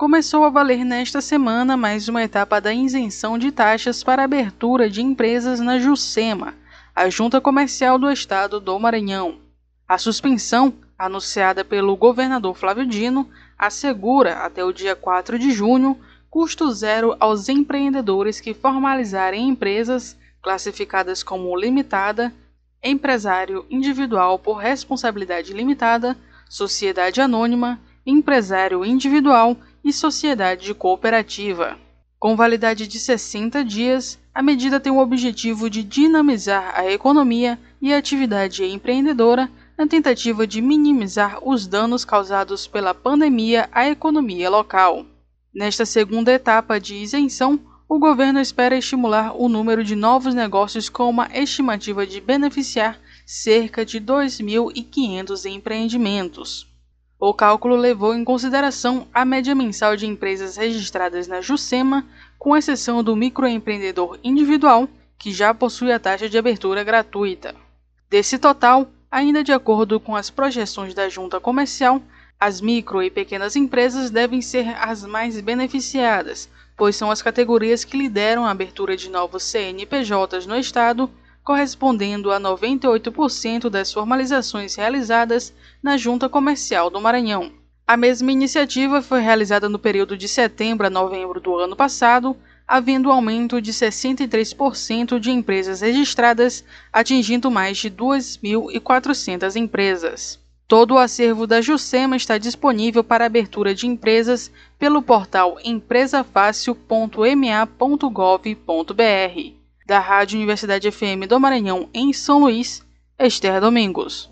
Começou a valer nesta semana mais uma etapa da isenção de taxas para abertura de empresas na JUSEMA, a Junta Comercial do Estado do Maranhão. A suspensão, anunciada pelo governador Flávio Dino, assegura, até o dia 4 de junho, custo zero aos empreendedores que formalizarem empresas classificadas como limitada, empresário individual por responsabilidade limitada, sociedade anônima, empresário individual e sociedade cooperativa. Com validade de 60 dias, a medida tem o objetivo de dinamizar a economia e a atividade empreendedora na tentativa de minimizar os danos causados pela pandemia à economia local. Nesta segunda etapa de isenção, o governo espera estimular o número de novos negócios com uma estimativa de beneficiar cerca de 2.500 empreendimentos. O cálculo levou em consideração a média mensal de empresas registradas na Jusema, com exceção do microempreendedor individual, que já possui a taxa de abertura gratuita. Desse total, ainda de acordo com as projeções da Junta Comercial, as micro e pequenas empresas devem ser as mais beneficiadas, pois são as categorias que lideram a abertura de novos CNPJs no Estado, correspondendo a 98% das formalizações realizadas na Junta Comercial do Maranhão. A mesma iniciativa foi realizada no período de setembro a novembro do ano passado, havendo aumento de 63% de empresas registradas, atingindo mais de 2.400 empresas. Todo o acervo da Jusema está disponível para abertura de empresas pelo portal empresafácil.ma.gov.br. Da Rádio Universidade FM do Maranhão, em São Luís, Esther Domingos.